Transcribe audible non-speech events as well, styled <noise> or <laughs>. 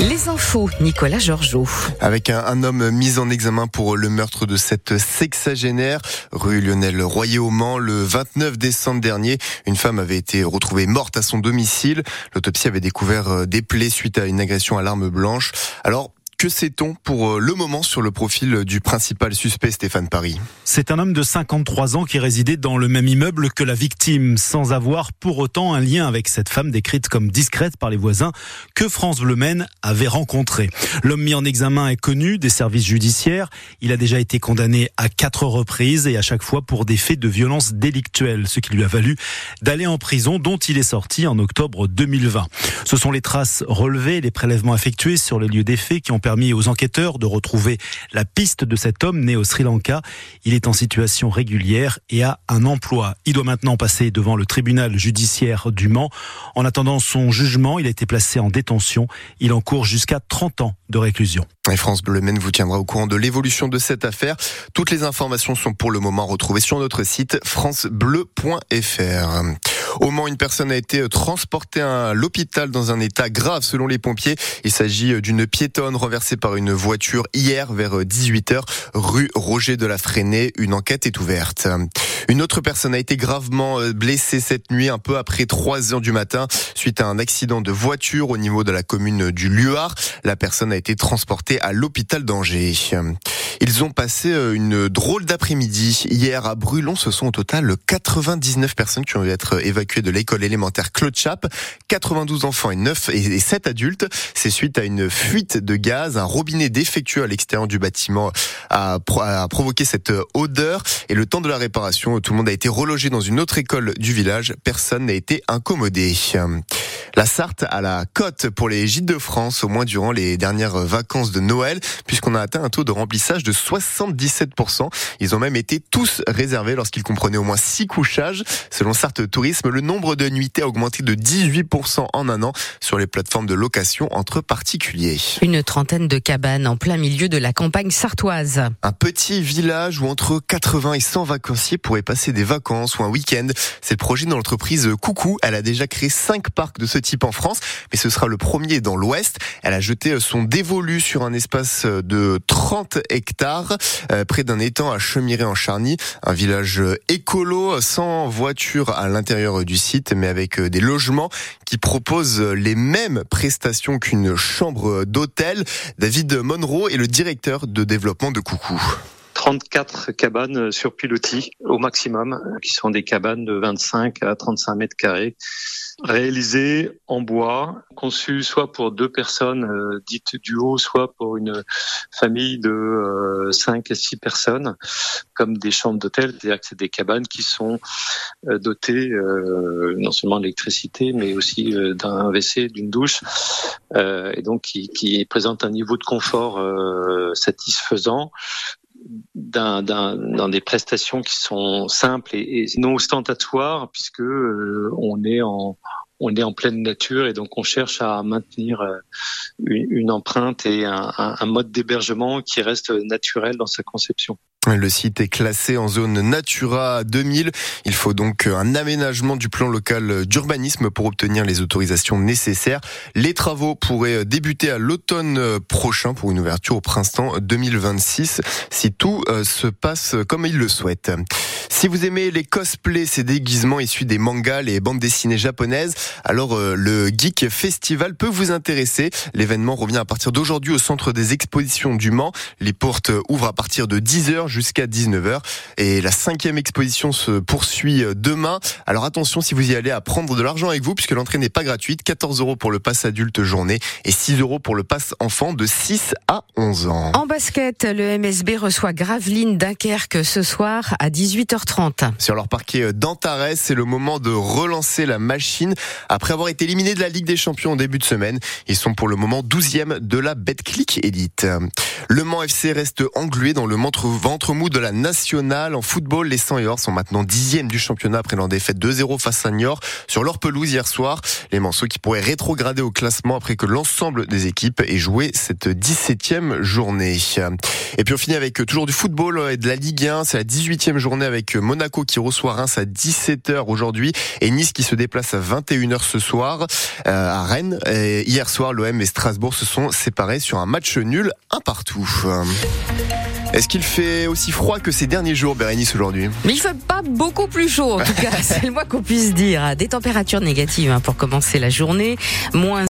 Les infos, Nicolas Georgeot. Avec un, homme mis en examen pour le meurtre de cette sexagénaire, rue Lionel Royer au Mans, le 29 décembre dernier, une femme avait été retrouvée morte à son domicile. L'autopsie avait découvert euh, des plaies suite à une agression à l'arme blanche. Alors, que sait-on pour euh, le moment sur le profil du principal suspect Stéphane Paris? C'est un homme de 53 ans qui résidait dans le même immeuble que la victime, sans avoir pour autant un lien avec cette femme décrite comme discrète par les voisins que France Bleu avait rencontrée. L'homme mis en examen est connu des services judiciaires. Il a déjà été condamné à quatre reprises et à chaque fois pour des faits de violence délictuelle, ce qui lui a valu d'aller en prison dont il est sorti en octobre 2020. Ce sont les traces relevées, les prélèvements effectués sur les lieux des faits qui ont permis aux enquêteurs de retrouver la piste de cet homme né au Sri Lanka. Il est en situation régulière et a un emploi. Il doit maintenant passer devant le tribunal judiciaire du Mans. En attendant son jugement, il a été placé en détention. Il encourt jusqu'à 30 ans de réclusion. Et France Bleu Maine vous tiendra au courant de l'évolution de cette affaire. Toutes les informations sont pour le moment retrouvées sur notre site francebleu.fr. Au Mans, une personne a été transportée à l'hôpital dans un état grave selon les pompiers. Il s'agit d'une piétonne renversée par une voiture hier vers 18h rue Roger de la Fresnay. Une enquête est ouverte. Une autre personne a été gravement blessée cette nuit un peu après 3 heures du matin suite à un accident de voiture au niveau de la commune du Luard. La personne a été transportée à l'hôpital d'Angers. Ils ont passé euh, une drôle d'après-midi. Hier à Brulon, ce sont au total 99 personnes qui ont dû être évacuées de l'école élémentaire Claude Chap. 92 enfants et 9 et 7 adultes. C'est suite à une fuite de gaz. Un robinet défectueux à l'extérieur du bâtiment a, a provoqué cette odeur. Et le temps de la réparation, tout le monde a été relogé dans une autre école du village. Personne n'a été incommodé. La Sarthe à la cote pour les gîtes de France, au moins durant les dernières vacances de Noël, puisqu'on a atteint un taux de remplissage de 77%. Ils ont même été tous réservés lorsqu'ils comprenaient au moins 6 couchages. Selon Sarthe Tourisme, le nombre de nuitées a augmenté de 18% en un an sur les plateformes de location entre particuliers. Une trentaine de cabanes en plein milieu de la campagne sartoise. Un petit village où entre 80 et 100 vacanciers pourraient passer des vacances ou un week-end. C'est le projet de l'entreprise Coucou. Elle a déjà créé 5 parcs de ce type en France, mais ce sera le premier dans l'Ouest. Elle a jeté son dévolu sur un espace de 30 hectares, euh, près d'un étang à Chemiré en Charny, un village écolo, sans voiture à l'intérieur du site, mais avec des logements qui proposent les mêmes prestations qu'une chambre d'hôtel. David Monroe est le directeur de développement de Coucou. 34 cabanes sur pilotis au maximum, qui sont des cabanes de 25 à 35 mètres carrés réalisé en bois, conçu soit pour deux personnes euh, dites duo, soit pour une famille de euh, cinq à six personnes, comme des chambres d'hôtel, c'est-à-dire que c'est des cabanes qui sont euh, dotées euh, non seulement d'électricité, mais aussi d'un WC, d'une douche, et donc qui, qui présentent un niveau de confort satisfaisant dans des prestations qui sont simples et, non ostentatoires puisque euh, on est en pleine nature et donc on cherche à maintenir euh, une, empreinte et un mode d'hébergement qui reste naturel dans sa conception. Le site est classé en zone Natura 2000. Il faut donc un aménagement du plan local d'urbanisme pour obtenir les autorisations nécessaires. Les travaux pourraient débuter à l'automne prochain pour une ouverture au printemps 2026 si tout euh, se passe comme il le souhaite. Si vous aimez les cosplays, ces déguisements issus des mangas, les bandes dessinées japonaises, alors euh, le Geek Festival peut vous intéresser. L'événement revient à partir d'aujourd'hui au centre des expositions du Mans. Les portes ouvrent à partir de 10h jusqu'à 19h et la cinquième exposition se poursuit euh, demain. Alors attention si vous y allez à prendre de l'argent avec vous puisque l'entrée n'est pas gratuite. 14 euros pour le pass adulte journée et 6 euros pour le pass enfant de 6 à 11 ans. En basket, le MSB reçoit Gravelines Dunkerque ce soir à 18h30. Sur leur parquet d'Antares, c'est le moment de relancer la machine. Après avoir été éliminés de la Ligue des Champions en début de semaine, ils sont pour le moment 12e de la Betclic Elite. Le Mans FC reste englué dans le ventre ventre mou de la nationale. En football, les 100 et or sont maintenant dixièmes du championnat après leur défaite 2-0 face à Niort sur leur pelouse hier soir. Les Manceaux qui pourraient rétrograder au classement après que l'ensemble des équipes aient joué cette 17e journée. Et puis on finit avec toujours du football et de la Ligue 1. C'est la 18e journée avec Monaco qui reçoit Reims à 17h aujourd'hui et Nice qui se déplace à 21h ce soir euh, à Rennes. Hier soir, l'OM et Strasbourg se sont séparés sur un match nul, un partout. Est-ce qu'il fait aussi froid que ces derniers jours, Bérénice, aujourd'hui Mais il fait pas beaucoup plus chaud, en tout <laughs> cas, c'est le moins qu'on puisse dire. Des températures négatives hein, pour commencer la journée, moins